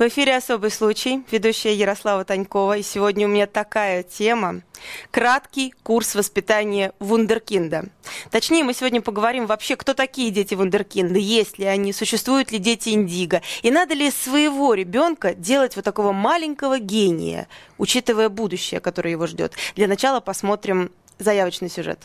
В эфире «Особый случай», ведущая Ярослава Танькова. И сегодня у меня такая тема – краткий курс воспитания вундеркинда. Точнее, мы сегодня поговорим вообще, кто такие дети вундеркинда, есть ли они, существуют ли дети индиго, и надо ли своего ребенка делать вот такого маленького гения, учитывая будущее, которое его ждет. Для начала посмотрим заявочный сюжет.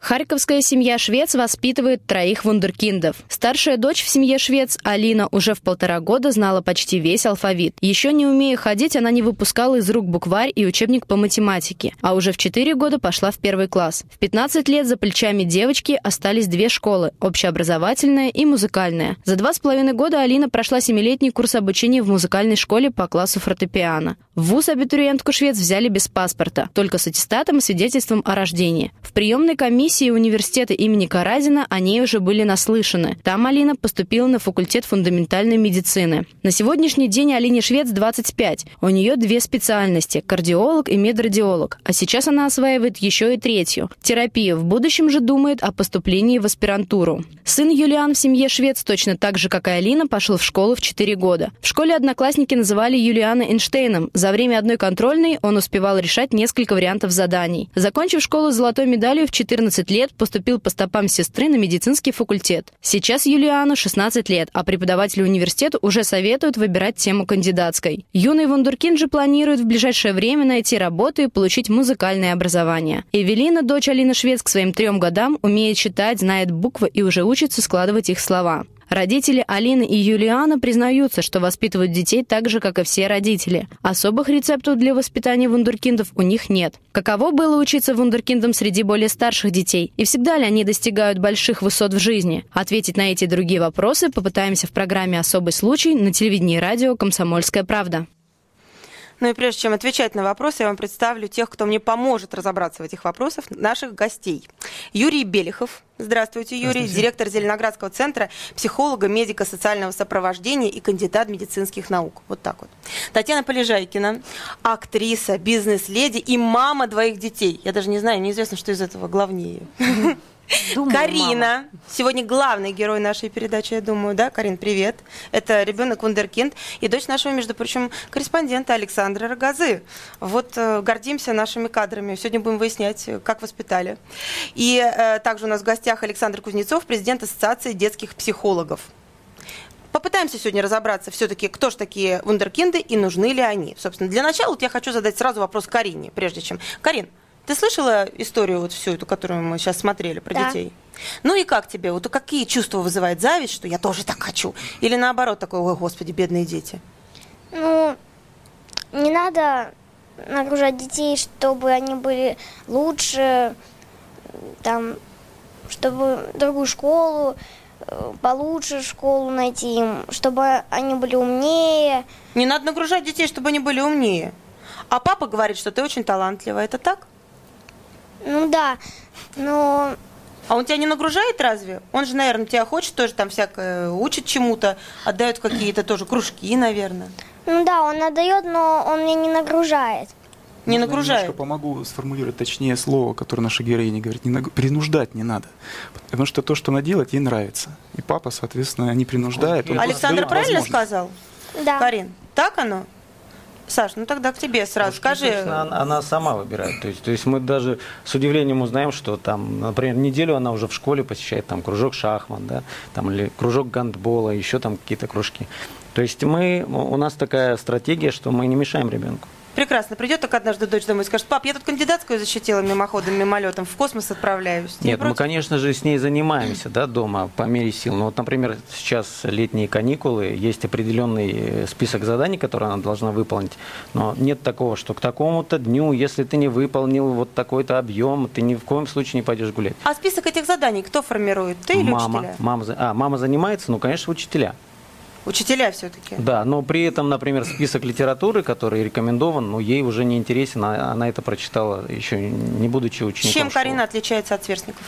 Харьковская семья Швец воспитывает троих вундеркиндов. Старшая дочь в семье Швец, Алина, уже в полтора года знала почти весь алфавит. Еще не умея ходить, она не выпускала из рук букварь и учебник по математике, а уже в четыре года пошла в первый класс. В 15 лет за плечами девочки остались две школы – общеобразовательная и музыкальная. За два с половиной года Алина прошла семилетний курс обучения в музыкальной школе по классу фортепиано. В ВУЗ абитуриентку Швец взяли без паспорта, только с аттестатом и свидетельством о рождении. В приемной комиссии комиссии университета имени Каразина о ней уже были наслышаны. Там Алина поступила на факультет фундаментальной медицины. На сегодняшний день Алине Швец 25. У нее две специальности – кардиолог и медрадиолог. А сейчас она осваивает еще и третью – терапию. В будущем же думает о поступлении в аспирантуру. Сын Юлиан в семье Швец точно так же, как и Алина, пошел в школу в 4 года. В школе одноклассники называли Юлиана Эйнштейном. За время одной контрольной он успевал решать несколько вариантов заданий. Закончив школу с золотой медалью в 14 14 лет поступил по стопам сестры на медицинский факультет. Сейчас Юлиану 16 лет, а преподаватели университета уже советуют выбирать тему кандидатской. Юный вундеркинд же планирует в ближайшее время найти работу и получить музыкальное образование. Эвелина, дочь Алины Швец, к своим трем годам умеет читать, знает буквы и уже учится складывать их слова. Родители Алины и Юлиана признаются, что воспитывают детей так же, как и все родители. Особых рецептов для воспитания вундеркиндов у них нет. Каково было учиться вундеркиндам среди более старших детей? И всегда ли они достигают больших высот в жизни? Ответить на эти и другие вопросы попытаемся в программе «Особый случай» на телевидении и радио «Комсомольская правда». Ну и прежде чем отвечать на вопросы, я вам представлю тех, кто мне поможет разобраться в этих вопросах, наших гостей. Юрий Белихов. Здравствуйте, Юрий. Здравствуйте. Директор Зеленоградского центра психолога, медика социального сопровождения и кандидат медицинских наук. Вот так вот. Татьяна Полежайкина, актриса, бизнес-леди и мама двоих детей. Я даже не знаю, неизвестно, что из этого главнее. Думаю, Карина, мама. сегодня главный герой нашей передачи, я думаю, да, Карин, привет. Это ребенок Вундеркинд и дочь нашего, между прочим, корреспондента Александра Рогозы. Вот э, гордимся нашими кадрами. Сегодня будем выяснять, как воспитали. И э, также у нас в гостях Александр Кузнецов, президент Ассоциации детских психологов. Попытаемся сегодня разобраться все-таки, кто же такие вундеркинды и нужны ли они. Собственно, для начала вот я хочу задать сразу вопрос Карине, прежде чем. Карин, ты слышала историю вот всю эту, которую мы сейчас смотрели про да. детей? Ну и как тебе? Вот какие чувства вызывает зависть, что я тоже так хочу? Или наоборот такой, ой, господи, бедные дети? Ну, не надо нагружать детей, чтобы они были лучше, там, чтобы другую школу, э, получше школу найти им, чтобы они были умнее. Не надо нагружать детей, чтобы они были умнее. А папа говорит, что ты очень талантливая. Это так? Ну да, но... А он тебя не нагружает разве? Он же, наверное, тебя хочет тоже там всякое, учит чему-то, отдает какие-то тоже кружки, наверное. Ну да, он отдает, но он меня не нагружает. Не нагружает. Я помогу сформулировать точнее слово, которое наша героиня говорит. Не наг... Принуждать не надо. Потому что то, что она делает, ей нравится. И папа, соответственно, не принуждает. Александр правильно сказал? Да. Карин, так оно? Саш, ну тогда к тебе сразу ну, скажи. Она, она сама выбирает. То есть, то есть мы даже с удивлением узнаем, что там, например, неделю она уже в школе посещает там кружок шахмат, да, там или кружок гандбола, еще там какие-то кружки. То есть мы, у нас такая стратегия, что мы не мешаем ребенку. Прекрасно. Придет так однажды дочь домой и скажет, пап, я тут кандидатскую защитила мимоходом, мимолетом, в космос отправляюсь. Ты Нет, мы, конечно же, с ней занимаемся, да, дома по мере сил. Но вот, например, сейчас летние каникулы, есть определенный э, список заданий, которые она должна выполнить. Но нет такого, что к такому-то дню, если ты не выполнил вот такой-то объем, ты ни в коем случае не пойдешь гулять. А список этих заданий кто формирует? Ты или мама, учителя? Мама, а, мама занимается, ну, конечно, учителя. Учителя все-таки. Да, но при этом, например, список литературы, который рекомендован, ну, ей уже не интересен, а она это прочитала еще не будучи учеником Чем школы. Карина отличается от сверстников?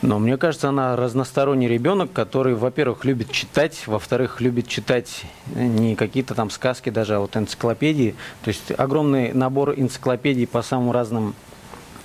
Но мне кажется, она разносторонний ребенок, который, во-первых, любит читать, во-вторых, любит читать не какие-то там сказки даже, а вот энциклопедии. То есть огромный набор энциклопедий по самым разным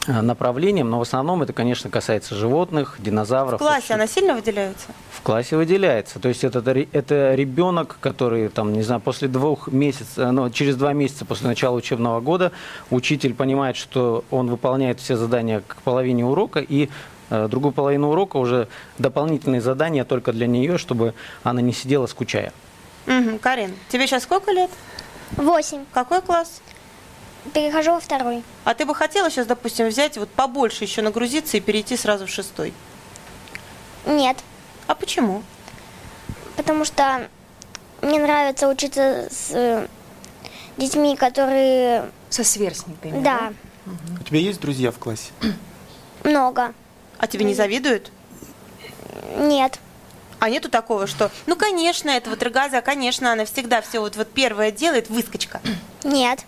направлениям, но в основном это, конечно, касается животных, динозавров. В классе она сильно выделяется? В классе выделяется. То есть это, это ребенок, который, там, не знаю, после двух месяцев, ну, через два месяца после начала учебного года учитель понимает, что он выполняет все задания к половине урока, и Э, другую половину урока уже дополнительные задания только для нее, чтобы она не сидела скучая. Угу. Карин, тебе сейчас сколько лет? Восемь. Какой класс? Перехожу во второй. А ты бы хотела сейчас, допустим, взять вот побольше еще нагрузиться и перейти сразу в шестой? Нет. А почему? Потому что мне нравится учиться с э, детьми, которые... Со сверстниками, Да, да? У тебя есть друзья в классе? много. А тебе не завидуют? Нет. А нету такого, что, ну, конечно, это вот Рогаза, конечно, она всегда все вот, вот первое делает, выскочка. Нет.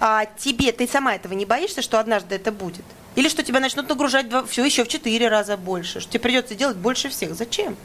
А тебе, ты сама этого не боишься, что однажды это будет? Или что тебя начнут нагружать все еще в четыре раза больше, что тебе придется делать больше всех? Зачем?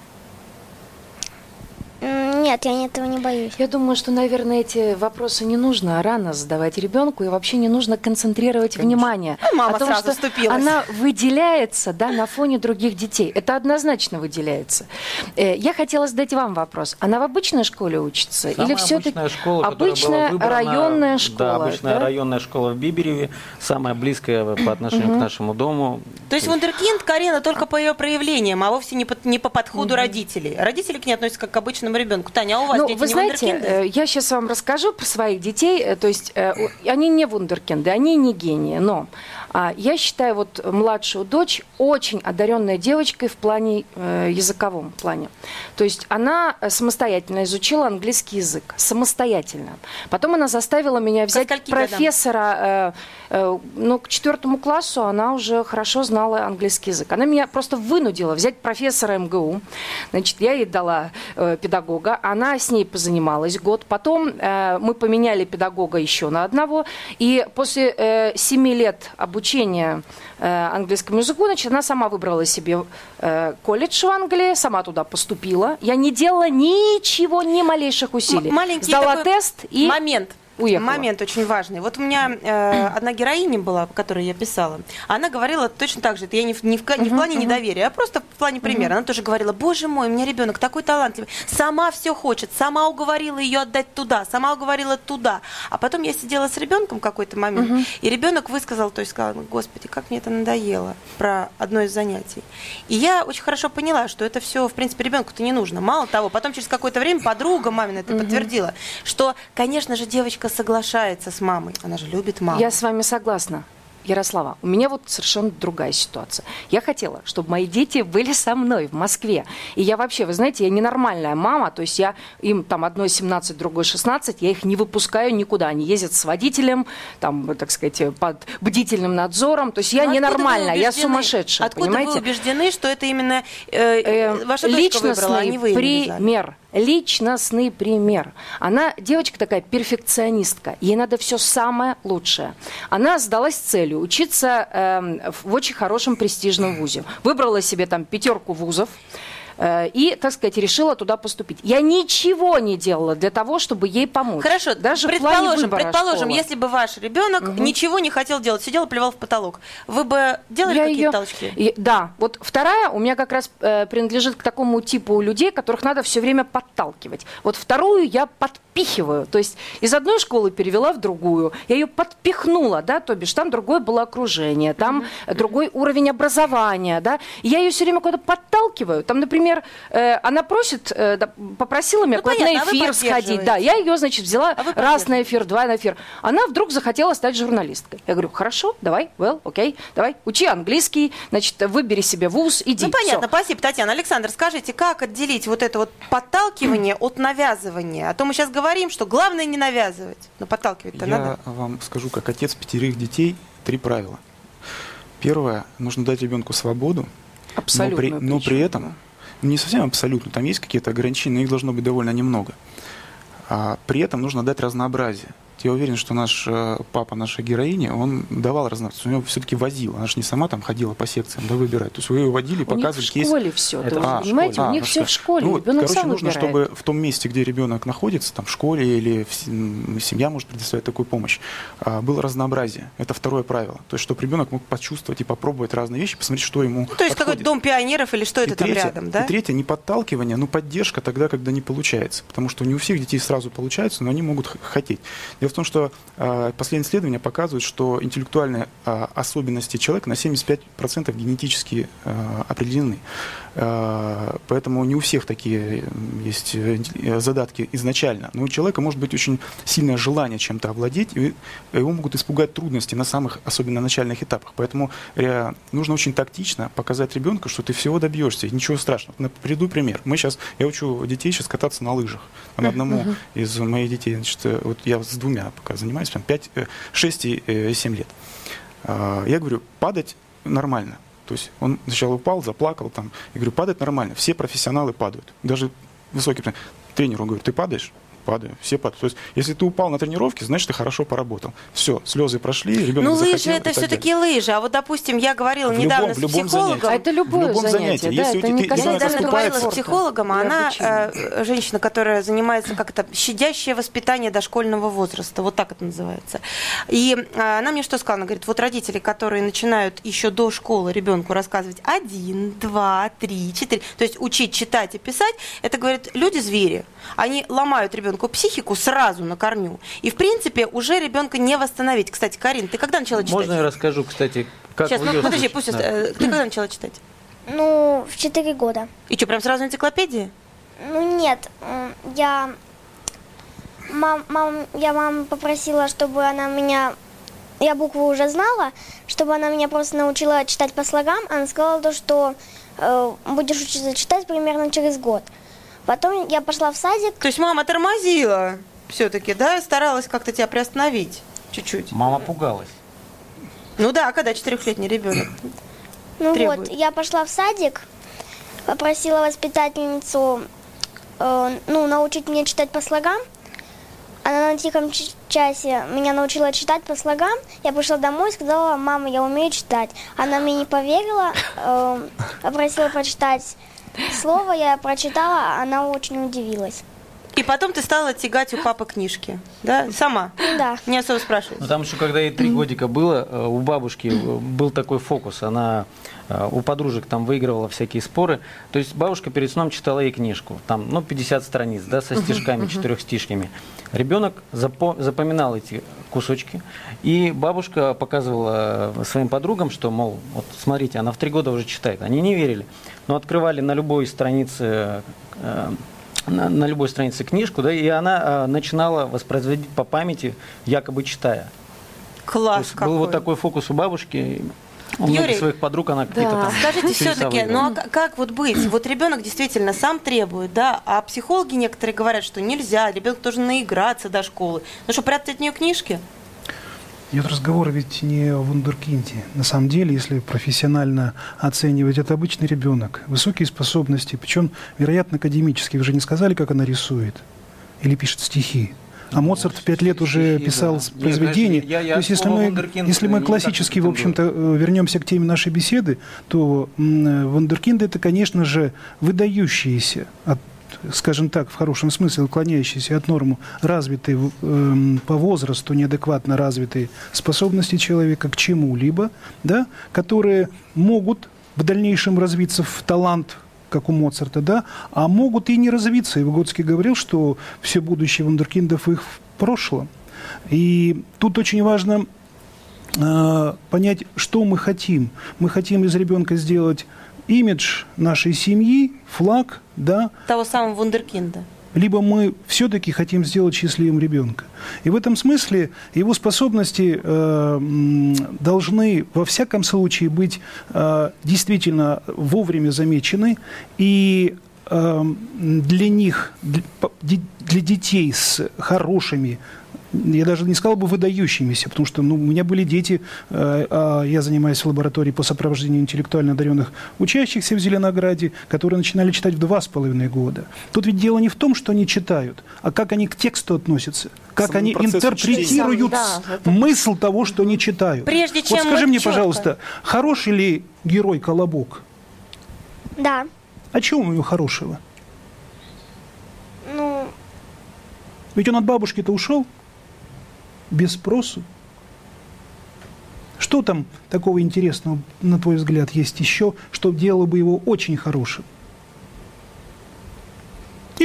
Нет, я этого не боюсь. Я думаю, что, наверное, эти вопросы не нужно рано задавать ребенку, и вообще не нужно концентрировать внимание. А мама о том, сразу что вступилась. она выделяется да, на фоне других детей. Это однозначно выделяется. Э, Я хотела задать вам вопрос. Она в обычной школе учится? Самая Или все-таки обычная школа, которая обычная была выбрана- районная школа? Да, обычная да? районная школа в Бибереве, самая близкая по отношению к нашему дому. То есть вундеркинд Карина только по ее проявлениям, а вовсе не по, не по подходу родителей. Родители к ней относятся как к обычному ребенку. Таня, а у вас Ну, дети вы не знаете, вундеркинды? э, я сейчас вам расскажу про своих детей. Э, То есть э, они не вундеркинды, они не гении, но я считаю вот младшую дочь очень одаренной девочкой в плане э, языковом плане. То есть она э, самостоятельно изучила английский язык, самостоятельно. Потом она заставила меня взять профессора, э, э, ну, к четвертому классу она уже хорошо знала английский язык. Она меня просто вынудила взять профессора МГУ. Значит, я ей дала педагога, она с ней позанималась год. Потом мы поменяли педагога еще на одного. И после семи лет обучения э, английскому языку, значит, она сама выбрала себе э, колледж в Англии, сама туда поступила. Я не делала ничего, ни малейших усилий. М- маленький Сдала тест и момент. Уехала. Момент очень важный. Вот у меня э, одна героиня была, которую я писала. Она говорила точно так же. Это я не в, не в, не в плане недоверия, а просто в плане примера. Она тоже говорила: Боже мой, у меня ребенок такой талантливый. Сама все хочет. Сама уговорила ее отдать туда. Сама уговорила туда. А потом я сидела с ребенком в какой-то момент, и ребенок высказал, то есть сказал: «Ну, Господи, как мне это надоело про одно из занятий. И я очень хорошо поняла, что это все, в принципе, ребенку-то не нужно. Мало того, потом через какое-то время подруга мамина это подтвердила, что, конечно же, девочка соглашается с мамой. Она же любит маму. Я с вами согласна. Ярослава, у меня вот совершенно другая ситуация. Я хотела, чтобы мои дети были со мной в Москве. И я вообще, вы знаете, я ненормальная мама, то есть я им там одной 17, другой 16, я их не выпускаю никуда. Они ездят с водителем, там, так сказать, под бдительным надзором. То есть я вы ненормальная, я сумасшедшая, Откуда понимаете? вы убеждены, что это именно э, Э, ваша дочка выбрала, а не вы пример. Личностный пример. Она девочка такая перфекционистка. Ей надо все самое лучшее. Она сдалась целью учиться эм, в очень хорошем престижном вузе. Выбрала себе там пятерку вузов э, и, так сказать, решила туда поступить. Я ничего не делала для того, чтобы ей помочь. Хорошо, даже предположим, предположим, школы. если бы ваш ребенок ничего не хотел делать, сидел и плевал в потолок, вы бы делали какие-то её- толчки? и- да, вот вторая у меня как раз э, принадлежит к такому типу людей, которых надо все время подталкивать. Вот вторую я подпихиваю, то есть из одной школы перевела в другую, я ее подпихнула, да, то бишь там другое было окружение, там другой уровень образования, да, и я ее все время куда-то подталкиваю. Там, например, э, она просит, э, попросила меня Ну, куда-то на а эфир сходить, да, я ее, значит, взяла А раз на эфир, два на эфир. Она вдруг захотела стать журналисткой. Я говорю, хорошо, давай, well, окей, давай, учи английский, значит, выбери себе вуз, иди. Ну, понятно, Всё. спасибо, Татьяна. Александр, скажите, как отделить вот это вот подталкивание от навязывания? А то мы сейчас говорим, что главное не навязывать. Но подталкивать-то Я надо. вам скажу, как отец пятерых детей, три правила. Первое, нужно дать ребенку свободу, но при, но при этом, ну, не совсем абсолютно, там есть какие-то ограничения, но их должно быть довольно немного. А при этом нужно дать разнообразие. Я уверен, что наш э, папа, наша героиня, он давал разнообразие. У него все-таки возил. Она же не сама там ходила по секциям, да, выбирать. То есть вы ее водили, У них в показывали, есть школе все, Это А, понимаете? школе. У А, них ну все в школе. Ну Ребенок короче, сам нужно, выбирает. чтобы в том месте, где ребенок находится, там в школе или в семья может предоставить такую помощь, а, было разнообразие. Это второе правило. То есть, чтобы ребенок мог почувствовать и попробовать разные вещи, посмотреть, что ему Ну, то есть какой-то дом пионеров или что это И там третье- рядом, да? И третье, не подталкивание, но поддержка тогда, когда не получается. Потому что не у всех детей сразу получается, но они могут х- хотеть. Дело в том, что э, последние исследования показывают, что интеллектуальные э, особенности человека на 75% генетически э, определены. Э, поэтому не у всех такие есть э, э, задатки изначально. Но у человека может быть очень сильное желание чем-то овладеть, и его могут испугать трудности на самых, особенно начальных этапах. Поэтому э, нужно очень тактично показать ребенку, что ты всего добьешься, и ничего страшного. Приведу пример. Мы сейчас, я учу детей сейчас кататься на лыжах. Там одному из моих детей, значит, э, вот я с двумя пока занимаюсь, прям 5, 6 и э, 7 лет. Я говорю, падать нормально. То есть он сначала упал, заплакал там. Я говорю, падать нормально. Все профессионалы падают. Даже высокий тренер. Тренеру говорю, ты падаешь? Падаю. Все падают. То есть, если ты упал на тренировке, значит, ты хорошо поработал. Все, слезы прошли, ребенок Ну, лыжи захотел это так все-таки лыжи. А вот, допустим, я говорила В недавно любом- с любом психологом. занятии. А это любое В любом занятие, да, Если у это не Я недавно говорила с психологом, а она э, женщина, которая занимается как-то щадящее воспитание дошкольного возраста, вот так это называется. И э, она мне что сказала? Она говорит, вот родители, которые начинают еще до школы ребенку рассказывать один, два, три, четыре, то есть учить читать и писать, это, говорит, люди-звери. Они ломают ребенку психику сразу на корню. И, в принципе, уже ребенка не восстановить. Кстати, Карин, ты когда начала читать? Можно я расскажу, кстати, как Сейчас, ну, подожди, пусть... Да. э, Ты когда начала читать? Ну, в 4 года. И что, прям сразу энциклопедии? Ну нет, я мам, мам, я маму попросила, чтобы она меня, я буквы уже знала, чтобы она меня просто научила читать по слогам. Она сказала то, что э, будешь учиться читать примерно через год. Потом я пошла в садик. То есть мама тормозила все-таки, да? Старалась как-то тебя приостановить чуть-чуть. Мама пугалась. Ну да, когда четырехлетний ребенок. Ну Требует. вот, я пошла в садик, попросила воспитательницу, э, ну, научить меня читать по слогам. Она на тихом ч- часе меня научила читать по слогам. Я пришла домой и сказала, мама, я умею читать. Она мне не поверила, э, попросила прочитать слово, я прочитала, она очень удивилась. И потом ты стала тягать у папы книжки, да? Сама. Да. Не особо спрашивать. Ну, там еще, когда ей три годика было, э, у бабушки э, был такой фокус. Она э, у подружек там выигрывала всякие споры. То есть бабушка перед сном читала ей книжку. Там, ну, 50 страниц, да, со стишками, четырехстишками. Ребенок запо- запоминал эти кусочки. И бабушка показывала своим подругам, что, мол, вот смотрите, она в три года уже читает. Они не верили. Но открывали на любой странице э, на, на любой странице книжку, да, и она э, начинала воспроизводить по памяти, якобы читая. То Класс есть какой. был вот такой фокус у бабушки. У Юрий, своих подруг она какие-то там Скажите все-таки, ну а как вот быть? Вот ребенок действительно сам требует, да, а психологи некоторые говорят, что нельзя, ребенок должен наиграться до школы. Ну что, прятать от нее книжки? Идет разговор ведь не о вундеркинде. На самом деле, если профессионально оценивать, это обычный ребенок. Высокие способности, причем, вероятно, академические. Вы же не сказали, как она рисует или пишет стихи. А Моцарт в пять лет уже писал да. с- Нет, я- я То есть, если мы, если мы классически, в общем-то, э, вернемся к теме нашей беседы, то э, вундеркинды это, конечно же, выдающиеся от скажем так, в хорошем смысле, уклоняющиеся от нормы, развитые в- эм, по возрасту, неадекватно развитые способности человека к чему-либо, да, которые могут в дальнейшем развиться в талант, как у Моцарта, да, а могут и не развиться. И Выгодский говорил, что все будущее вундеркиндов их в прошлом. И тут очень важно э, понять, что мы хотим. Мы хотим из ребенка сделать имидж нашей семьи, флаг, да, Того самого вундеркинда. либо мы все-таки хотим сделать счастливым ребенка. И в этом смысле его способности э, должны во всяком случае быть э, действительно вовремя замечены и э, для них, для, для детей с хорошими я даже не сказал бы выдающимися, потому что ну, у меня были дети, э, а я занимаюсь в лаборатории по сопровождению интеллектуально одаренных учащихся в Зеленограде, которые начинали читать в два с половиной года. Тут ведь дело не в том, что они читают, а как они к тексту относятся, как Самому они интерпретируют чтения. Да, это- смысл того, что они читают. Прежде чем вот скажи мне, чётко- пожалуйста, хороший ли герой Колобок? Да. А чего у него хорошего? Ну, Ведь он от бабушки-то ушел без спросу. Что там такого интересного, на твой взгляд, есть еще, что делало бы его очень хорошим?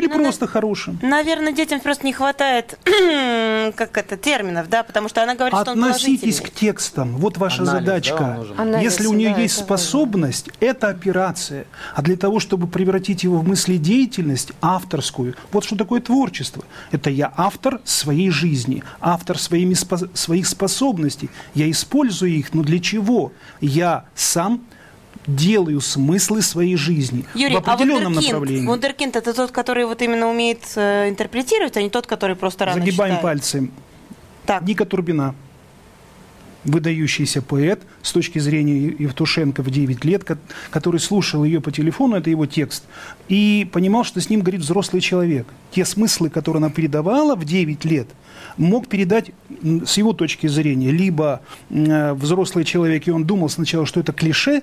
Или Ну, просто хорошим? Наверное, детям просто не хватает, как это, терминов, да, потому что она говорит, что он Относитесь к текстам. Вот ваша Анализ, да, задачка. нужен. Анализ, Если у нее да, есть это важно. способность, это операция. А для того, чтобы превратить его в мыследеятельность авторскую, вот что такое творчество. Это я автор своей жизни, автор своими спо- своих способностей. Я использую их, но для чего? Я сам делаю смыслы своей жизни Юрий, в определенном а вундеркинд, направлении. вундеркинд это тот, который вот именно умеет э, интерпретировать, а не тот, который просто рано Загибаем читает. пальцы. Так, Ника Турбина, выдающийся поэт с точки зрения Евтушенко в 9 лет, ко- который слушал ее по телефону, это его текст, и понимал, что с ним говорит взрослый человек. Те смыслы, которые она передавала в 9 лет, мог передать с его точки зрения либо э, взрослый человек, и он думал сначала, что это клише,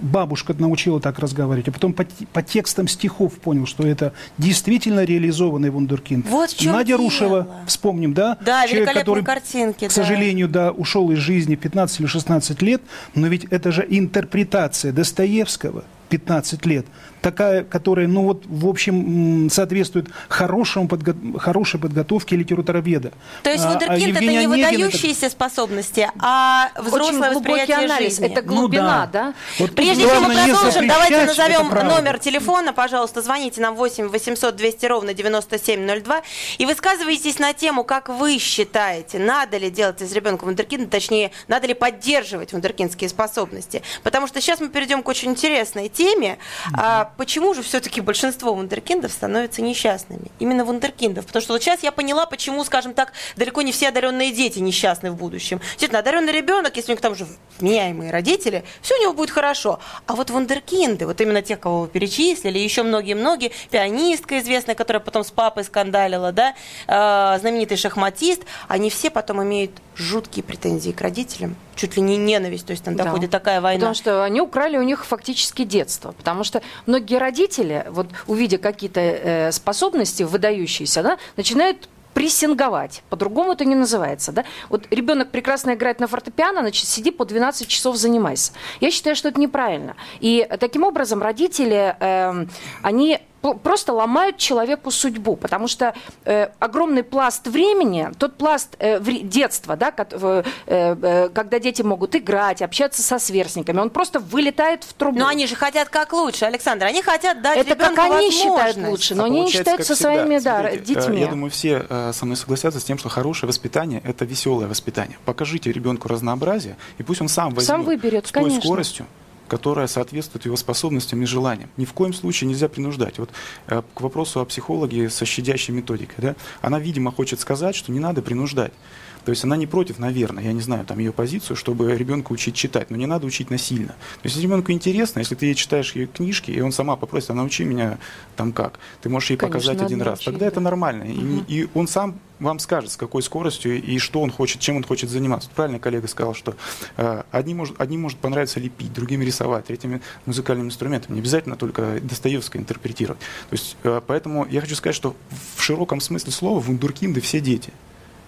бабушка научила так разговаривать, а потом по, по текстам стихов понял, что это действительно реализованный вундеркинд. Вот в чём Надя дело. Рушева, вспомним, да? Да, Человек, который, картинки, К да. сожалению, да, ушел из жизни в 15 или 16 лет, но ведь это же интерпретация Достоевского 15 лет, такая, которая, ну вот, в общем, соответствует хорошему подго- хорошей подготовке литературоведа. то есть А- а вундеркинд это не Онегин это- выдающиеся способности, а Очень взрослое глубокий восприятие анализ. жизни. Это глубина, Ну да? Вот тут Прежде чем мы продолжим, давайте назовем номер телефона, пожалуйста, звоните нам 8 800 200 ровно 9702 и высказывайтесь на тему, как вы считаете, надо ли делать из ребенка вундеркинда, точнее, надо ли поддерживать вундеркиндские способности. Потому что сейчас мы перейдем к очень интересной теме. А, почему же все-таки большинство вундеркиндов становятся несчастными? Именно вундеркиндов. Потому что вот сейчас я поняла, почему, скажем так, далеко не все одаренные дети несчастны в будущем. Действительно, одаренный ребенок, если у них там же вменяемые родители, все у него будет хорошо. А вот вундеркинды, вот именно тех, кого вы перечислили, еще многие-многие, пианистка известная, которая потом с папой скандалила, да, э, знаменитый шахматист, они все потом имеют жуткие претензии к родителям, чуть ли не ненависть, то есть там Да. доходит такая война. Потому что они украли у них фактически детство. Потому что многие родители, вот увидя какие-то э, способности выдающиеся, да, начинают прессинговать. По-другому это не называется. Да? Вот ребенок прекрасно играет на фортепиано, значит, сиди по 12 часов занимайся. Я считаю, что это неправильно. И таким образом родители, эм, они просто ломают человеку судьбу, потому что э, огромный пласт времени, тот пласт э, детства, да, э, э, когда дети могут играть, общаться со сверстниками, он просто вылетает в трубу. Но они же хотят как лучше, Александр. Они хотят дать Это как они считают лучше, но А они не считают со всегда. своими да, Смотрите, э, детьми. Я думаю, все э, со мной согласятся с тем, что хорошее воспитание – это веселое воспитание. Покажите ребенку разнообразие, и пусть он сам возьмет Сам выберет, с той конечно. скоростью, которая соответствует его способностям и желаниям. Ни в коем случае нельзя принуждать. Вот э, к вопросу о психологе со щадящей методикой. Да? Она, видимо, хочет сказать, что не надо принуждать. То есть она не против, наверное, я не знаю там ее позицию, чтобы ребенка учить читать, но не надо учить насильно. То есть если ребенку интересно, если ты ей читаешь ее книжки, и он сама попросит, а научи меня там как, ты можешь ей Конечно, показать один раз, научить, тогда это да. нормально. И- И, он сам вам скажет, с какой скоростью и что он хочет, чем он хочет заниматься. Правильно коллега сказал, что э, одним, может, одним может понравиться лепить, другим рисовать, третьим музыкальным инструментом. Не обязательно только Достоевского интерпретировать. То есть, э, поэтому я хочу сказать, что в широком смысле слова вундеркинды все дети.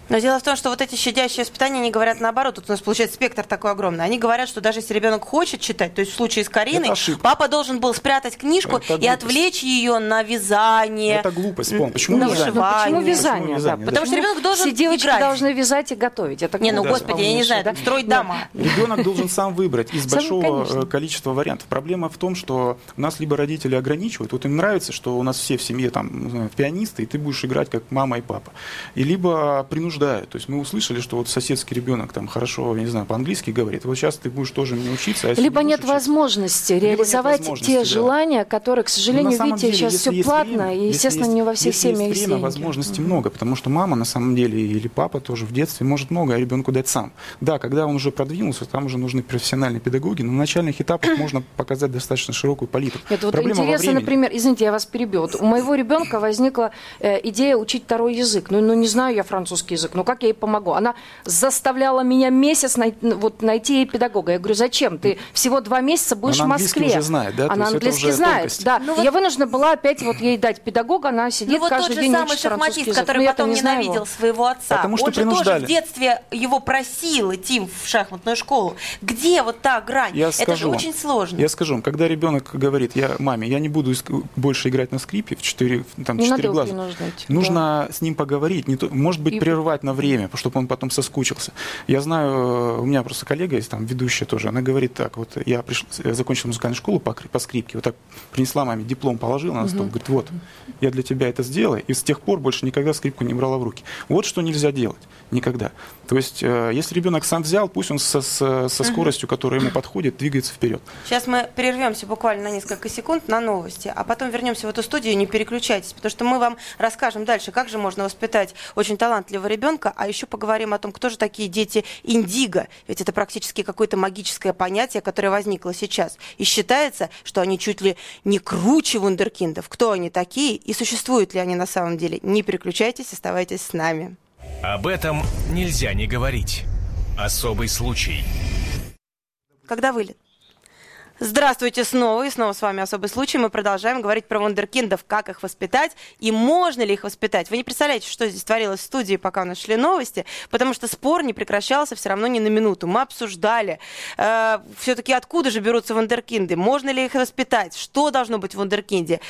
Но дело в том, что вот эти щадящие воспитания, они говорят наоборот. Тут у нас получается спектр такой огромный. Они говорят, что даже если ребенок хочет читать, то есть в случае с Кариной, папа должен был спрятать книжку Это и глупость. отвлечь ее на вязание. Это глупость, м, вспомни. Почему на вязание? вышивание. Почему вязание? Почему да? вязание, да. Потому что ребенок должен Все девочки играть. должны вязать и готовить. Это Не, ну глупость господи, я не знаю, да? строить Да. дома. Ребенок должен сам выбрать из Сам, большого конечно. э, количества вариантов. Проблема в том, что у нас либо родители ограничивают, вот им нравится, что у нас все в семье там, пианисты, и ты будешь играть как мама и папа. И либо принуждают принуждают. То есть мы услышали, что вот соседский ребенок там хорошо, я не знаю, по-английски говорит. Вот сейчас ты будешь тоже мне учиться. А Либо не нет учиться- возможности Либо нет реализовать возможности, те да. желания, которые, к сожалению, видите, деле, сейчас все платно, время, и, естественно, есть- не во всех семьях есть время, деньги. возможностей много, потому что мама, на самом деле, или папа тоже в детстве может много ребенку дать сам. Да, когда он уже продвинулся, там уже нужны профессиональные педагоги, но на начальных этапах можно показать достаточно широкую палитру. Нет, вот Проблема интересно, например, извините, я вас перебью. Вот у моего ребенка возникла э, идея учить второй язык. Ну, ну, не знаю я французский язык, ну как я ей помогу? Она заставляла меня месяц най- вот, найти ей педагога. Я говорю, зачем? Ты всего два месяца будешь Она в английский Москве. уже знает, да? Она английский уже знает, тонкость. да. Ну И Я вынуждена была опять вот ей дать педагога, она сидит Ну вот каждый тот же день самый учит французский шахматист, язык. который Ну, потом не знаю его. ненавидел своего отца. Потому что Он же тоже в детстве его просил идти в шахматную школу. Где вот та грань? Я Это скажу же вам. очень сложно. Я скажу вам, когда ребенок говорит, я маме, я не буду больше играть на скрипе в четыре, там, Не надо четыре его глаза. принуждать. Нужно с ним поговорить, не то, может быть, И- прервать на время, чтобы он потом соскучился. Я знаю, э, у меня просто коллега есть, там, ведущая тоже, она говорит так, вот я пришла, я закончила музыкальную школу по, по скрипке, вот так принесла маме диплом, положила на стол, говорит, вот, я для тебя это сделала, и с тех пор больше никогда скрипку не брала в руки. Вот что нельзя делать, никогда. То есть, э, если ребенок сам взял, пусть он со, со- со скоростью, которая ему подходит, двигается вперед. Сейчас мы прервемся буквально на несколько секунд на новости, а потом вернемся в эту студию. Не переключайтесь, потому что мы вам расскажем дальше, как же можно воспитать очень талантливого ребенка, а еще поговорим о том, кто же такие дети индиго. Ведь это практически какое-то магическое понятие, которое возникло сейчас. И считается, что они чуть ли не круче вундеркиндов. Кто они такие и существуют ли они на самом деле? Не переключайтесь, оставайтесь с нами. Об этом нельзя не говорить. Особый случай. Когда вылет? Здравствуйте снова, и снова с вами «Особый случай». Мы продолжаем говорить про вундеркиндов, как их воспитать и можно ли их воспитать. Вы не представляете, что здесь творилось в студии, пока у нас шли новости, потому что спор не прекращался все равно ни на минуту. Мы обсуждали, э, все-таки откуда же берутся вундеркинды, можно ли их воспитать, что должно быть в вундеркинде.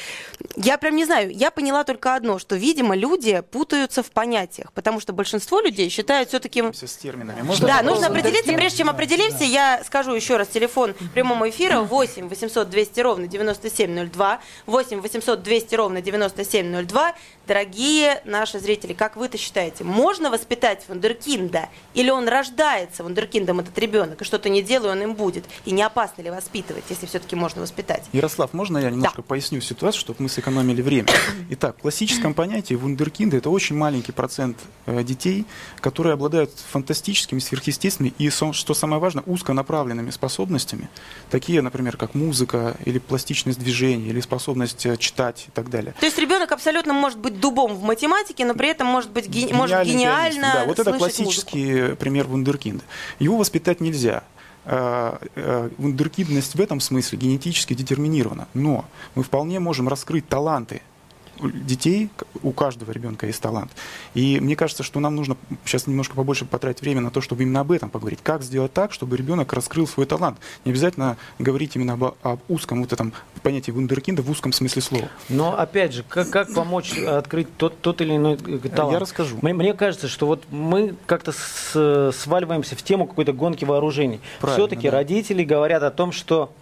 Я прям не знаю, я поняла только одно, что, видимо, люди путаются в понятиях, потому что большинство людей считают все-таки... С терминами. Да, нужно определиться. Прежде чем определимся, я скажу еще раз телефон прямого эфира 8 800 200 ровно 9702. 8 800 200 ровно 9702. Дорогие наши зрители, как вы-то считаете, можно воспитать вундеркинда? Или он рождается вундеркиндом, этот ребенок, и что-то не делаю, он им будет? И не опасно ли воспитывать, если все-таки можно воспитать? Ярослав, можно я немножко поясню ситуацию, чтобы мы сэкономили время? Итак, в классическом понятии вундеркинды – это очень маленький процент э, детей, которые обладают фантастическими, сверхъестественными и, что самое важное, узконаправленными способностями, такие, например, как музыка или пластичность движения, или способность э, читать и так далее. То есть ребенок абсолютно может быть дубом в математике, но при этом может быть ге- может гениально пианист. Да, вот это классический музыку. пример вундеркинда. Его воспитать нельзя. Э, э, Вундеркиндность в этом смысле генетически детерминирована. Но мы вполне можем раскрыть таланты детей, у каждого ребенка есть талант. И мне кажется, что нам нужно сейчас немножко побольше потратить время на то, чтобы именно об этом поговорить. Как сделать так, чтобы ребенок раскрыл свой талант. Не обязательно говорить именно об, об узком вот этом понятии вундеркинда в узком смысле слова. Но опять же, как, как помочь открыть тот, тот или иной э, талант? Я расскажу. Мне, мне кажется, что вот мы как-то сваливаемся в тему какой-то гонки вооружений. Все-таки да. родители говорят о том, что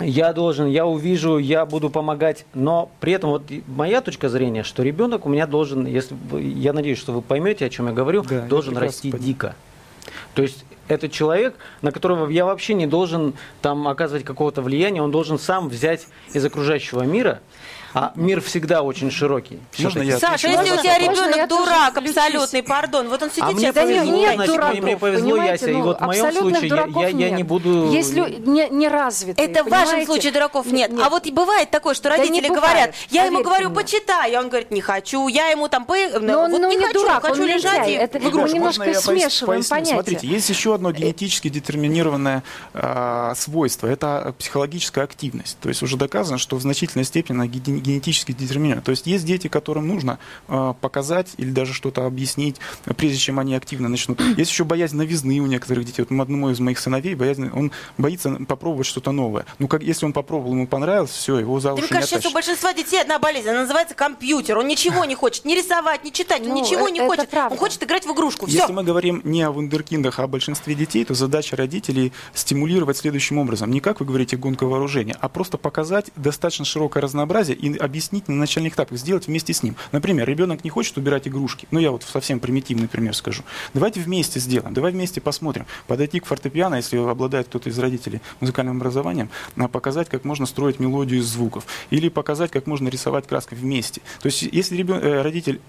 я должен, я увижу, я буду помогать, но при этом вот моя точка зрения, что ребенок у меня должен, если я надеюсь, что вы поймете, о чем я говорю, Да, я должен прекрасно расти понимаю. дико. То есть это человек, на которого я вообще не должен там оказывать какого-то влияния, он должен сам взять из окружающего мира, а мир всегда очень широкий. Можно я Саша, отвечу? если у тебя Можно я ребенок тоже дурак включусь? абсолютный, пардон, вот он сидит А мне сейчас нет, повезло, нет значит, дураков, мне повезло, понимаете? Яся, и Ну, вот в моем абсолютных случае я- дураков я- я нет. не буду- Есть лю- не, не развитые, Это в вашем понимаете? случае дураков нет. Нет. А вот и бывает такое, что Да не родители бывает, говорят, я ему поверьте говорю, мне. почитай, и он говорит, не хочу, я ему там, по... Но он вот ну, не, не хочу, дурак, хочу он лежать лентяй. и Это- в мы игрушку. немножко Можно я пояс- смешиваем поясню? понятия. Смотрите, есть еще одно генетически детерминированное а, свойство. Это психологическая активность. То есть уже доказано, что в значительной степени она ген- генетически детерминирована. То есть есть дети, которым нужно а, показать или даже что-то объяснить, прежде чем они активно начнут. Есть еще боязнь новизны у некоторых детей. Вот одному из моих сыновей боязнь, он боится попробовать что-то новое. Ну, как если он попробовал, ему понравилось, все, его за уши Мне не кажется, сейчас у большинства детей одна болезнь, она называется компьютер. Он ничего не хочет, не рисовать, не читать, он Ну, ничего э- не хочет. правда. Он хочет играть в игрушку. Все. Если мы говорим не о вундеркиндах, а о большинстве детей, то задача родителей стимулировать следующим образом. Не как вы говорите, гонка вооружения, а просто показать достаточно широкое разнообразие и объяснить на начальных этапах, сделать вместе с ним. Например, ребенок не хочет убирать игрушки. Ну, я вот совсем примитивный пример скажу. Давайте вместе сделаем, давай вместе посмотрим. Подойти к фортепиано, если обладает кто-то из родителей музыкальным образованием, а, показать, как можно строить мелодию из звуков. Или показать, как можно рисовать краской вместе. То есть, если ребен... э, родитель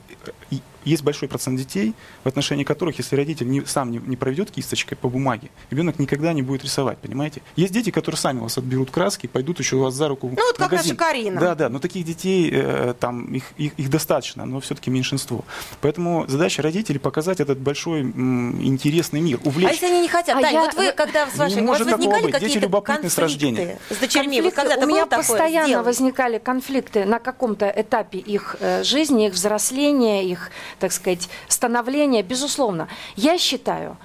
есть большой процент детей, в отношении которых, если родитель не, сам не, не проведет кисточкой по бумаге, ребенок никогда не будет рисовать, понимаете? Есть дети, которые сами у вас отберут краски, пойдут еще у вас за руку Ну, вот в как магазин. наша Карина. Да, да, но таких детей э, там их, их, их достаточно, но все-таки меньшинство. Поэтому задача родителей показать этот большой м, интересный мир, увлечь. А если они не хотят? А Тань, я- вот вы, когда с Не вашей, вас может возникали быть. Дети какие-то любопытны с рождения. конфликты с дочерьми? Конфликты- когда-то у меня постоянно Сделать? возникали конфликты на каком-то этапе их э, жизни, их взросления, их, так сказать, становления, безусловно. Я считаю,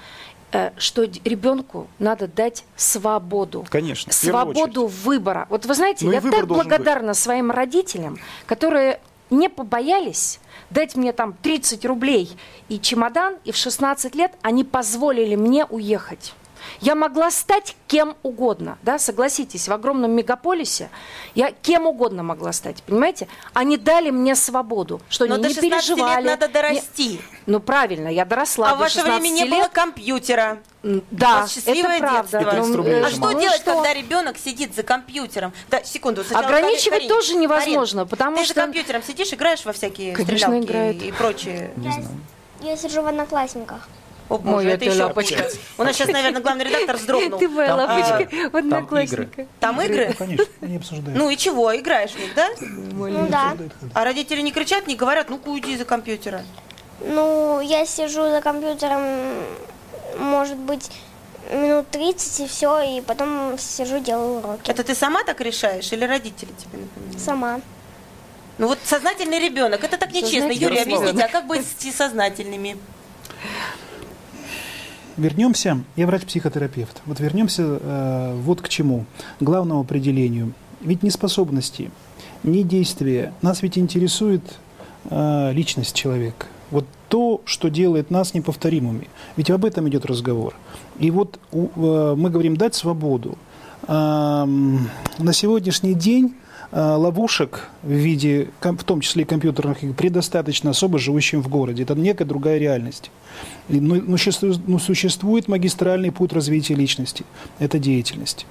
э, что ребенку надо дать свободу. Конечно, Свободу выбора. Вот вы знаете, Ну я так благодарна своим родителям, которые не побоялись дать мне там 30 рублей и чемодан, и в 16 лет они позволили мне уехать. Я могла стать кем угодно, да, согласитесь, в огромном мегаполисе я кем угодно могла стать, понимаете? Они дали мне свободу, что Но они до не 16 лет надо не- дорасти. Ну правильно, я доросла А в ваше 16 время не было лет. компьютера. М, У Да, счастливое это правда. детство. И 30 рублей э, А отжимала. что ну делать, что? когда ребенок сидит за компьютером? Да, секунду. Ограничивать Карин- тоже невозможно, Карин, потому ты что- за компьютером сидишь, играешь во всякие Конечно, стрелялки играет. и прочее. Я, я сижу в одноклассниках. О, боже, Моя это еще лапочка. У нас сейчас, наверное, главный редактор вздрогнул. Ты моя Там лапочка, одноклассника. Там игры? Конечно, они обсуждают. Ну и чего, играешь в них, да? Ну да. А родители не кричат, не говорят, ну-ка уйди за компьютера. Ну, я сижу за компьютером, может быть, минут 30 и все, и потом сижу, делаю уроки. Это ты сама так решаешь или родители тебе напоминают? Сама. Ну вот сознательный ребенок, это так нечестно. Юрий, объясните, а как быть с сознательными? Вернемся, я врач-психотерапевт. Вот вернемся э, вот к чему, главному определению. Ведь не способности, не действия. Нас ведь интересует э, личность человека. Вот то, что делает нас неповторимыми. Ведь об этом идет разговор. И вот у- э, мы говорим дать свободу. Ам, на сегодняшний день э, ловушек в виде, в том числе и компьютерных предостаточно особо живущим в городе. Это некая другая реальность. И, ну, ну, ну, существует магистральный путь развития личности. Это деятельность.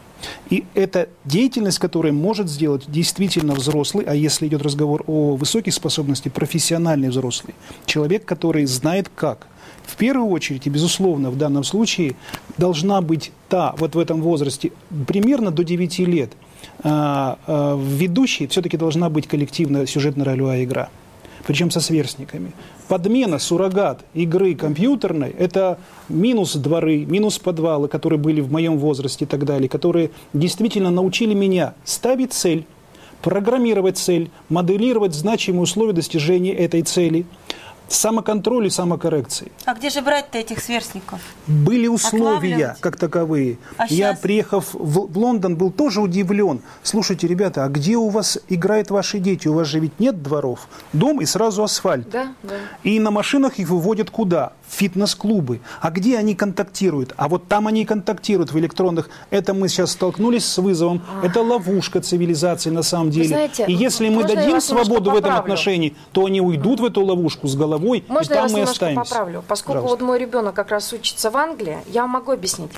И это деятельность, которая может сделать действительно взрослый, а если идет разговор о высоких способностях, профессиональный взрослый, человек, который знает как. В первую очередь, и безусловно, в данном случае должна быть та, вот в этом возрасте, примерно до 9 лет, в ведущей все-таки должна быть коллективная сюжетно-ролевая игра причем со сверстниками. Подмена, суррогат игры компьютерной – это минус дворы, минус подвалы, которые были в моем возрасте и так далее, которые действительно научили меня ставить цель, программировать цель, моделировать значимые условия достижения этой цели, самоконтроль и самокоррекции. А где же брать-то этих сверстников? Были условия как таковые. А Я, приехав в, в Лондон, был тоже удивлен. Слушайте, ребята, а где у вас играют ваши дети? У вас же ведь нет дворов. Дом и сразу асфальт. Да, да. И на машинах их выводят куда? В фитнес-клубы. А где они контактируют? А вот там они и контактируют в электронных. Это мы сейчас столкнулись с вызовом. Это ловушка цивилизации на самом деле. знаете, и если мы дадим свободу в этом поправлю? отношении, то они уйдут в эту ловушку с головой, Можно и я там вас мы немножко останемся. поправлю? Поскольку Пожалуйста. вот мой ребенок как раз учится в Англии, я могу объяснить.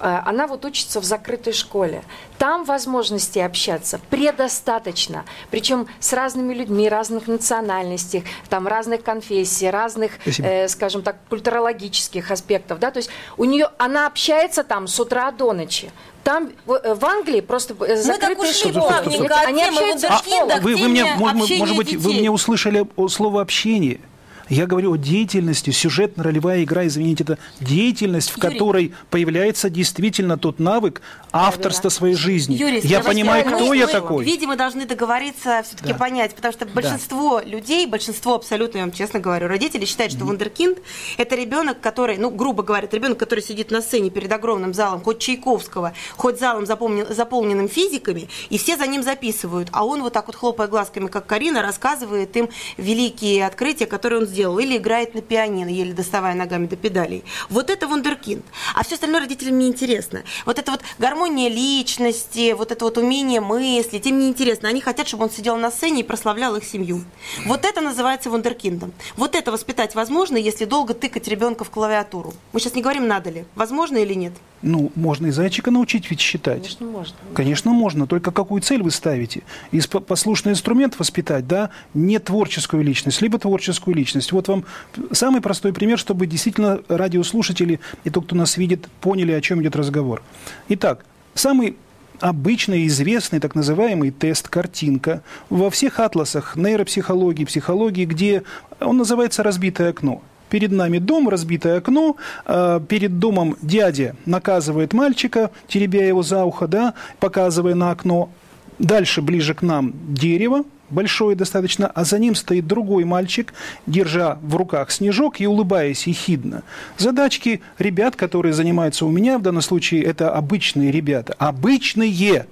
Э, Она вот учится в закрытой школе. Там возможностей общаться предостаточно. Причем с разными людьми, разных национальностей, там разных конфессий, разных, Спасибо. э, скажем так, культурологических аспектов. Да? То есть у нее, она общается там с утра до ночи. Там в, э, в Англии просто э, Мы так закрытые ушли школы. от Они общаются в вундеркинда школах. к Вы, вы мне, может, может быть, вы детей. мне услышали слово общение. Я говорю о деятельности, сюжетно-ролевая игра, извините, это деятельность, в Юрий. которой появляется действительно тот навык авторства своей жизни. Юрий, я понимаю, а кто мы- я мы, такой. Видимо, должны договориться все-таки Да. понять, потому что большинство людей, большинство абсолютно, я вам честно говорю, родители считают, что вундеркинд – это ребенок, который, ну, грубо говоря, ребенок, который сидит на сцене перед огромным залом, хоть Чайковского, хоть залом, заполнен- заполненным физиками, и все за ним записывают, а он вот так вот, хлопая глазками, как Карина, рассказывает им великие открытия, которые он сделал. Сделал, или играет на пианино, еле доставая ногами до педалей. Вот это вундеркинд. А все остальное родителям не интересно. Вот это вот гармония личности, вот это вот умение мыслить, им не интересно. Они хотят, чтобы он сидел на сцене и прославлял их семью. Вот это называется вундеркиндом. Вот это воспитать возможно, если долго тыкать ребенка в клавиатуру. Мы сейчас не говорим, надо ли. Возможно или нет? Ну, можно и зайчика научить ведь считать. Конечно, можно. Конечно, можно. Только какую цель вы ставите? Из по- послушный инструмент воспитать, да, не творческую личность, либо творческую личность. Вот вам самый простой пример, чтобы действительно радиослушатели и тот, кто нас видит, поняли, о чем идет разговор. Итак, самый обычный известный так называемый тест картинка во всех атласах нейропсихологии, психологии, где он называется «разбитое окно». Перед нами дом, разбитое окно, э, перед домом дядя наказывает мальчика, теребя его за ухо, да, показывая на окно. Дальше, ближе к нам, дерево, большое достаточно, а за ним стоит другой мальчик, держа в руках снежок и улыбаясь ехидно. Задачки ребят, которые занимаются у меня, в данном случае это обычные ребята. Обычные,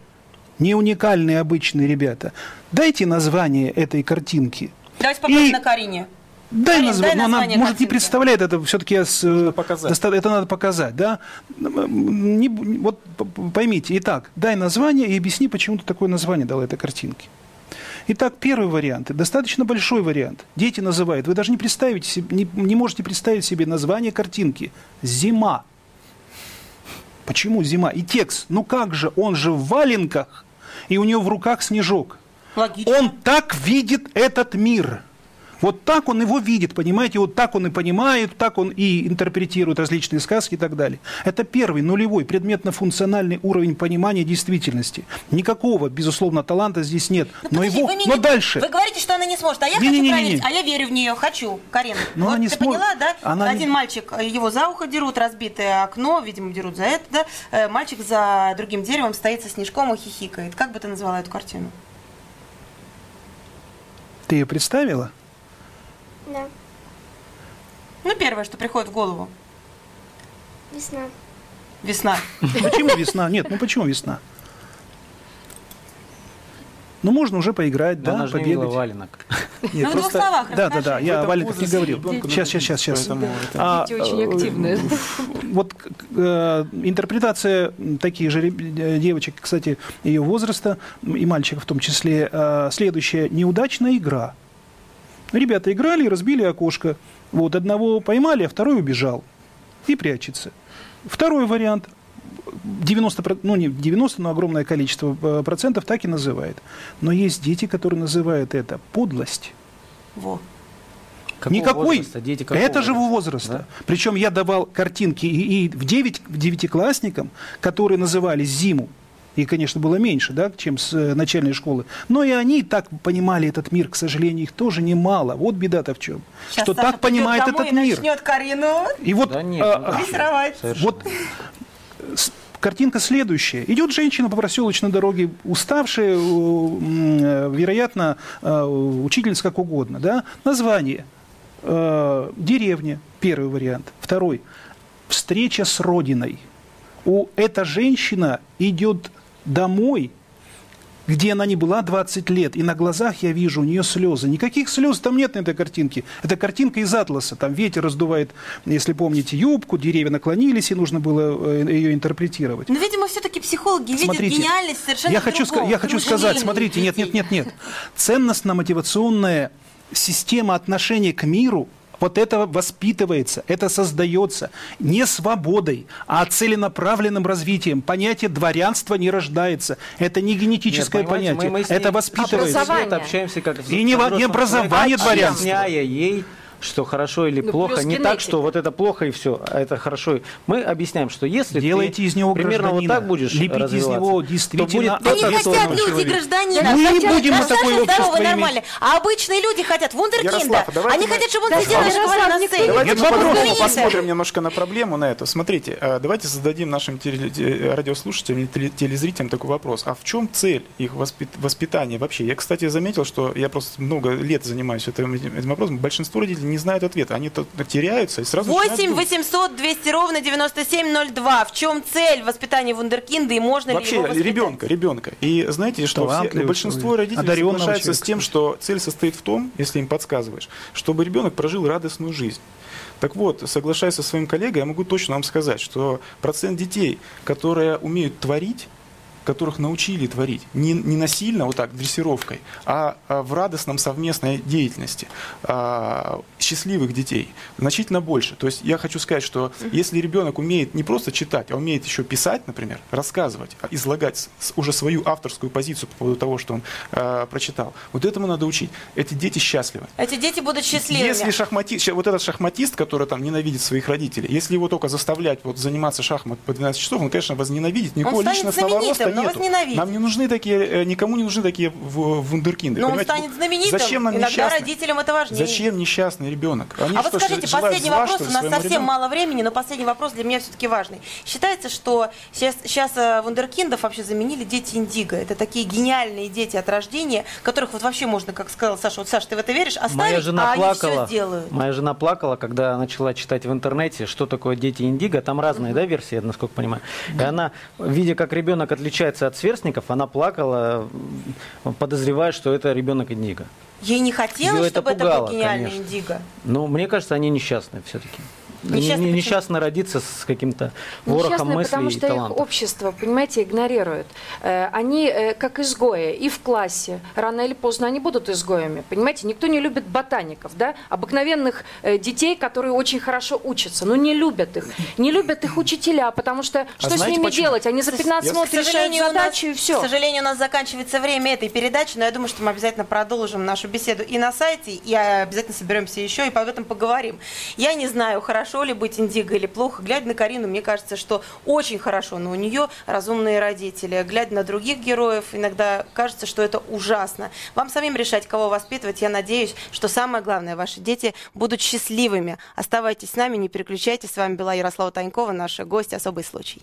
не уникальные обычные ребята. Дайте название этой картинки. Давайте попробуем И- на Карине. Дай, Карин, назва- дай но она, название может, не картинки. представляет это все-таки показать. это надо показать, да? Не вот поймите, итак, дай название и объясни, почему ты такое название дал этой картинке. Итак, первый вариант, достаточно большой вариант. Дети называют, вы даже не представите себе, не, не можете представить себе название картинки. Зима. Почему зима? И текст, ну как же, он же в валенках, и у него в руках снежок. Логично. Он так видит этот мир. Вот так он его видит, понимаете, вот так он и понимает, так он и интерпретирует различные сказки и так далее. Это первый, нулевой, предметно-функциональный уровень понимания действительности. Никакого, безусловно, таланта здесь нет. Ну, но подожди, его, вы меня- но дальше. Вы говорите, что она не сможет, а я хочу Не-не-не-не-не. проверить, а я верю в нее, хочу, Карин. Но вот она не ты сможет. поняла, да? Она Один не- мальчик, э, его за ухо дерут, разбитое окно, видимо, дерут за это, да? Э, Мальчик за другим деревом стоит со снежком и хихикает. Как бы ты назвала эту картину? Ты ее представила? Да. Ну, первое, что приходит в голову. Весна. Весна. Почему весна? Нет, ну почему весна? Ну, можно уже поиграть, Да, да, она же не видела побегать. валенок. ну, в двух словах Да, да, да, я о валенках не говорил. Сейчас, сейчас, сейчас, сейчас. это- А, Дети очень э, активные. Вот э, интерпретация таких же э, девочек, кстати, ее возраста, и мальчиков в том числе, э, следующая. Неудачная игра. Ребята играли и разбили окошко. Вот, одного поймали, а второй убежал. И прячется. Второй вариант. 90, про- ну не 90, но огромное количество э, процентов так и называет. Но есть дети, которые называют это подлость. Во. Какого Никакой. возраста? Дети какого это же его возраста? возраста. Причем я давал картинки и, и в 9, в девятиклассникам, которые назывались «Зиму». И, конечно, было меньше, да, чем с э, начальной школы. Но и они так понимали этот мир, к сожалению, их тоже немало. Вот беда-то в чем. Щас что Саша так понимает этот и мир. начнет Карину И вот Да нет, а, ну а. Совершенно. вот картинка следующая. Идет женщина по проселочной дороге, уставшая, э, вероятно, э, учительница как угодно. Да? Название. Деревня. Первый вариант. Второй. Встреча с Родиной. У, эта женщина идет домой, где она не была 20 лет, и на глазах я вижу у нее слезы. Никаких слез там нет на этой картинке. Это картинка из атласа. Там ветер раздувает, если помните, юбку, деревья наклонились, и нужно было э, ее интерпретировать. Но, видимо, все-таки психологи видят Смотрите, гениальность совершенно я хочу, другом, ска- я хочу сказать, смотрите, нет, нет, нет, нет. Ценностно-мотивационная система отношения к миру вот это воспитывается, это создается не свободой, а целенаправленным развитием. Понятие дворянства не рождается. Это не генетическое Нет, понятие. мы- мы с ней это воспитывается. Образование. общаемся как И не не образование дворянства. Объясняя ей, что хорошо или Ну, плохо. Не так, генетика. что вот это плохо и все, а это хорошо. Мы объясняем, что если Делайте ты из него примерно вот так будешь Лепите из него то действительно будет Да не хотят люди человека. гражданина. Мы не хотят будем мы Наташа такое иметь. нормально. А обычные люди хотят вундеркинда. Они мы- хотят, чтобы он Ярослав, сидел и разговаривал на сцене. Давайте Нет мы посмотрим немножко на проблему, на эту. Смотрите, э, давайте зададим нашим радиослушателям и теле- телезрителям такой вопрос. А в чем цель их воспит- воспитания вообще? Я, кстати, заметил, что я просто много лет занимаюсь этим, этим вопросом. Большинство родителей не знают ответа. Они теряются и сразу 8 начинают думать. 800 200 ровно 9702. В чем цель воспитания вундеркинда и можно ли его Вообще воспитать? ребенка, ребенка. И знаете, что все- большинство родителей одаренного соглашаются с тем, что цель состоит в том, если им подсказываешь, чтобы ребенок прожил радостную жизнь. Так вот, соглашаясь со своим коллегой, я могу точно вам сказать, что процент детей, которые умеют творить, которых научили творить, не, не насильно, вот так, дрессировкой, а, а в радостном совместной деятельности, а, счастливых детей, значительно больше. То есть я хочу сказать, что если ребенок умеет не просто читать, а умеет еще писать, например, рассказывать, а излагать уже свою авторскую позицию по поводу того, что он а, прочитал, вот этому надо учить. Эти дети счастливы. Эти дети будут счастливыми. Если шахматист, вот этот шахматист, который там ненавидит своих родителей, если его только заставлять вот заниматься шахмат по 12 часов, он, конечно, возненавидит. Никакого личностного роста но нету. возненавидит. Нам не нужны такие, э, никому не нужны такие вундеркинды. Но он понимаете? станет знаменитым. Зачем нам Иногда несчастный? родителям это важнее. Зачем несчастный ребенок? Они а вот что, скажите, желают последний зла, вопрос, у нас совсем ребенку? мало времени, но последний вопрос для меня все-таки важный. Считается, что сейчас, сейчас э, вундеркиндов вообще заменили дети Индиго. Это такие гениальные дети от рождения, которых вот вообще можно, как сказал Саша, вот Саша, ты в это веришь, оставить, Моя жена а они плакала. все сделают. Моя жена плакала, когда начала читать в интернете, что такое дети индиго. Там разные, да, версии, насколько понимаю. И она, видя, как ребенок отличается от сверстников, она плакала, подозревая, что это ребенок индиго. Ей не хотелось, это чтобы это пугало, был гениальный конечно. Индиго. Но мне кажется, они несчастные все-таки. Несчастные почему? несчастно родиться с каким-то ворохом Несчастные, мыслей потому и что их талантов. общество, понимаете, игнорирует. Э, Они э, как изгои и в классе. Рано или поздно они будут изгоями. Понимаете, никто не любит ботаников, да? Обыкновенных э, детей, которые очень хорошо учатся, но не любят их. Не любят их учителя, потому что что с А знаете ними почему? делать? Они за 15 Я- минут К решают сожалению, у нас- задачу и все. К сожалению, у нас заканчивается время этой передачи, но я думаю, что мы обязательно продолжим нашу беседу и на сайте, и обязательно соберемся еще и об этом поговорим. Я не знаю, хорошо ли быть индиго или плохо. Глядя на Карину, мне кажется, что очень хорошо, но у нее разумные родители. Глядя на других героев, иногда кажется, что это ужасно. Вам самим решать, кого воспитывать. Я надеюсь, что самое главное, ваши дети будут счастливыми. Оставайтесь с нами, не переключайтесь. С вами была Ярослава Танькова, наша гость «Особый случай».